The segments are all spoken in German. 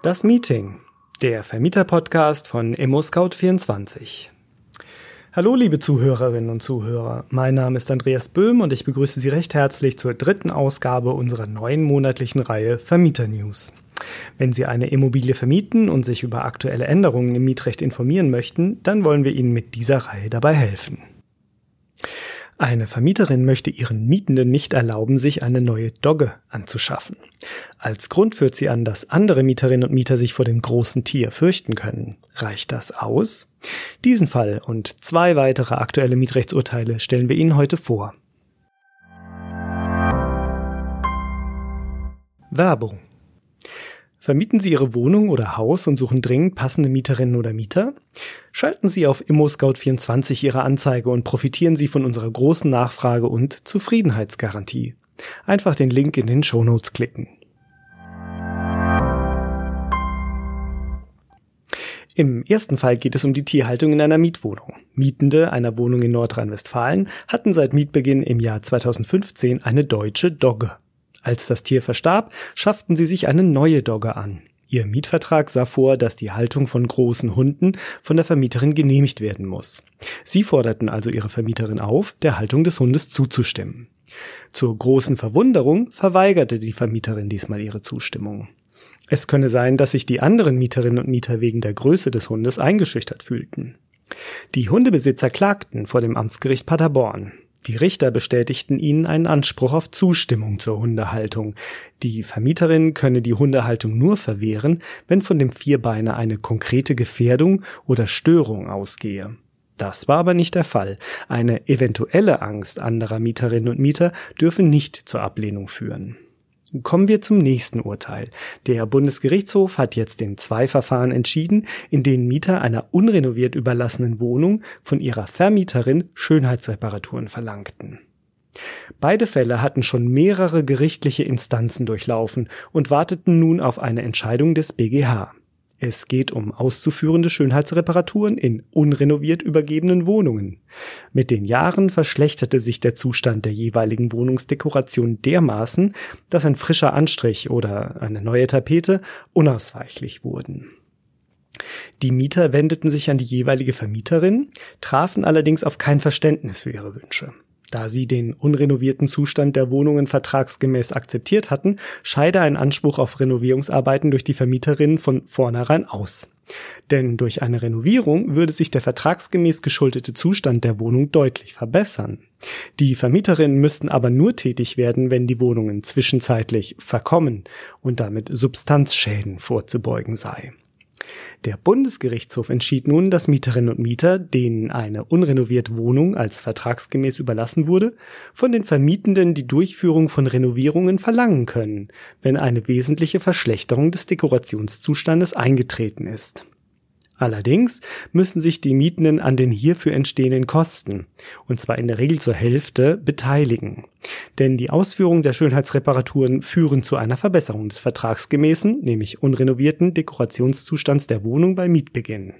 Das Meeting, der Vermieter-Podcast von ImmoScout24. Hallo, liebe Zuhörerinnen und Zuhörer. Mein Name ist Andreas Böhm und ich begrüße Sie recht herzlich zur dritten Ausgabe unserer neuen monatlichen Reihe Vermieter News. Wenn Sie eine Immobilie vermieten und sich über aktuelle Änderungen im Mietrecht informieren möchten, dann wollen wir Ihnen mit dieser Reihe dabei helfen. Eine Vermieterin möchte ihren Mietenden nicht erlauben, sich eine neue Dogge anzuschaffen. Als Grund führt sie an, dass andere Mieterinnen und Mieter sich vor dem großen Tier fürchten können. Reicht das aus? Diesen Fall und zwei weitere aktuelle Mietrechtsurteile stellen wir Ihnen heute vor. Werbung Vermieten Sie Ihre Wohnung oder Haus und suchen dringend passende Mieterinnen oder Mieter? Schalten Sie auf ImmoScout24 Ihre Anzeige und profitieren Sie von unserer großen Nachfrage und Zufriedenheitsgarantie. Einfach den Link in den Show Notes klicken. Im ersten Fall geht es um die Tierhaltung in einer Mietwohnung. Mietende einer Wohnung in Nordrhein-Westfalen hatten seit Mietbeginn im Jahr 2015 eine deutsche Dogge. Als das Tier verstarb, schafften sie sich eine neue Dogge an. Ihr Mietvertrag sah vor, dass die Haltung von großen Hunden von der Vermieterin genehmigt werden muss. Sie forderten also ihre Vermieterin auf, der Haltung des Hundes zuzustimmen. Zur großen Verwunderung verweigerte die Vermieterin diesmal ihre Zustimmung. Es könne sein, dass sich die anderen Mieterinnen und Mieter wegen der Größe des Hundes eingeschüchtert fühlten. Die Hundebesitzer klagten vor dem Amtsgericht Paderborn. Die Richter bestätigten ihnen einen Anspruch auf Zustimmung zur Hundehaltung. Die Vermieterin könne die Hundehaltung nur verwehren, wenn von dem Vierbeiner eine konkrete Gefährdung oder Störung ausgehe. Das war aber nicht der Fall. Eine eventuelle Angst anderer Mieterinnen und Mieter dürfe nicht zur Ablehnung führen. Kommen wir zum nächsten Urteil. Der Bundesgerichtshof hat jetzt in zwei Verfahren entschieden, in denen Mieter einer unrenoviert überlassenen Wohnung von ihrer Vermieterin Schönheitsreparaturen verlangten. Beide Fälle hatten schon mehrere gerichtliche Instanzen durchlaufen und warteten nun auf eine Entscheidung des BGH. Es geht um auszuführende Schönheitsreparaturen in unrenoviert übergebenen Wohnungen. Mit den Jahren verschlechterte sich der Zustand der jeweiligen Wohnungsdekoration dermaßen, dass ein frischer Anstrich oder eine neue Tapete unausweichlich wurden. Die Mieter wendeten sich an die jeweilige Vermieterin, trafen allerdings auf kein Verständnis für ihre Wünsche. Da sie den unrenovierten Zustand der Wohnungen vertragsgemäß akzeptiert hatten, scheide ein Anspruch auf Renovierungsarbeiten durch die Vermieterin von vornherein aus. Denn durch eine Renovierung würde sich der vertragsgemäß geschuldete Zustand der Wohnung deutlich verbessern. Die Vermieterinnen müssten aber nur tätig werden, wenn die Wohnungen zwischenzeitlich verkommen und damit Substanzschäden vorzubeugen sei. Der Bundesgerichtshof entschied nun, dass Mieterinnen und Mieter, denen eine unrenovierte Wohnung als vertragsgemäß überlassen wurde, von den Vermietenden die Durchführung von Renovierungen verlangen können, wenn eine wesentliche Verschlechterung des Dekorationszustandes eingetreten ist Allerdings müssen sich die Mietenden an den hierfür entstehenden Kosten, und zwar in der Regel zur Hälfte, beteiligen. Denn die Ausführung der Schönheitsreparaturen führen zu einer Verbesserung des vertragsgemäßen, nämlich unrenovierten Dekorationszustands der Wohnung bei Mietbeginn.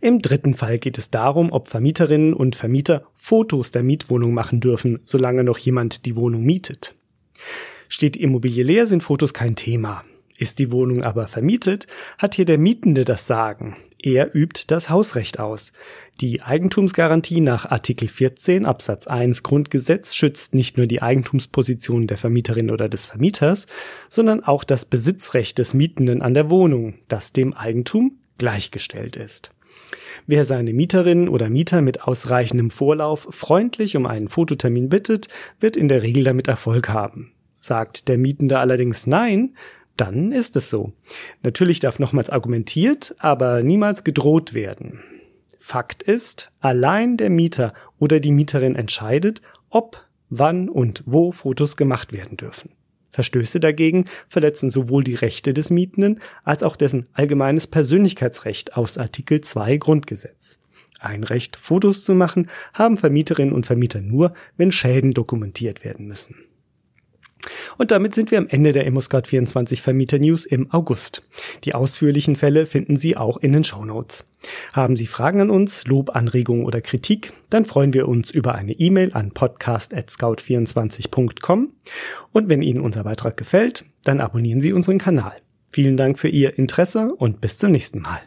Im dritten Fall geht es darum, ob Vermieterinnen und Vermieter Fotos der Mietwohnung machen dürfen, solange noch jemand die Wohnung mietet. Steht Immobilie leer, sind Fotos kein Thema. Ist die Wohnung aber vermietet, hat hier der Mietende das Sagen. Er übt das Hausrecht aus. Die Eigentumsgarantie nach Artikel 14 Absatz 1 Grundgesetz schützt nicht nur die Eigentumsposition der Vermieterin oder des Vermieters, sondern auch das Besitzrecht des Mietenden an der Wohnung, das dem Eigentum gleichgestellt ist. Wer seine Mieterin oder Mieter mit ausreichendem Vorlauf freundlich um einen Fototermin bittet, wird in der Regel damit Erfolg haben. Sagt der Mietende allerdings Nein, dann ist es so. Natürlich darf nochmals argumentiert, aber niemals gedroht werden. Fakt ist, allein der Mieter oder die Mieterin entscheidet, ob, wann und wo Fotos gemacht werden dürfen. Verstöße dagegen verletzen sowohl die Rechte des Mietenden als auch dessen allgemeines Persönlichkeitsrecht aus Artikel 2 Grundgesetz. Ein Recht, Fotos zu machen, haben Vermieterinnen und Vermieter nur, wenn Schäden dokumentiert werden müssen. Und damit sind wir am Ende der ImmoScout24 Vermieter News im August. Die ausführlichen Fälle finden Sie auch in den Show Notes. Haben Sie Fragen an uns, Lob, Anregungen oder Kritik, dann freuen wir uns über eine E-Mail an podcast@scout24.com und wenn Ihnen unser Beitrag gefällt, dann abonnieren Sie unseren Kanal. Vielen Dank für Ihr Interesse und bis zum nächsten Mal.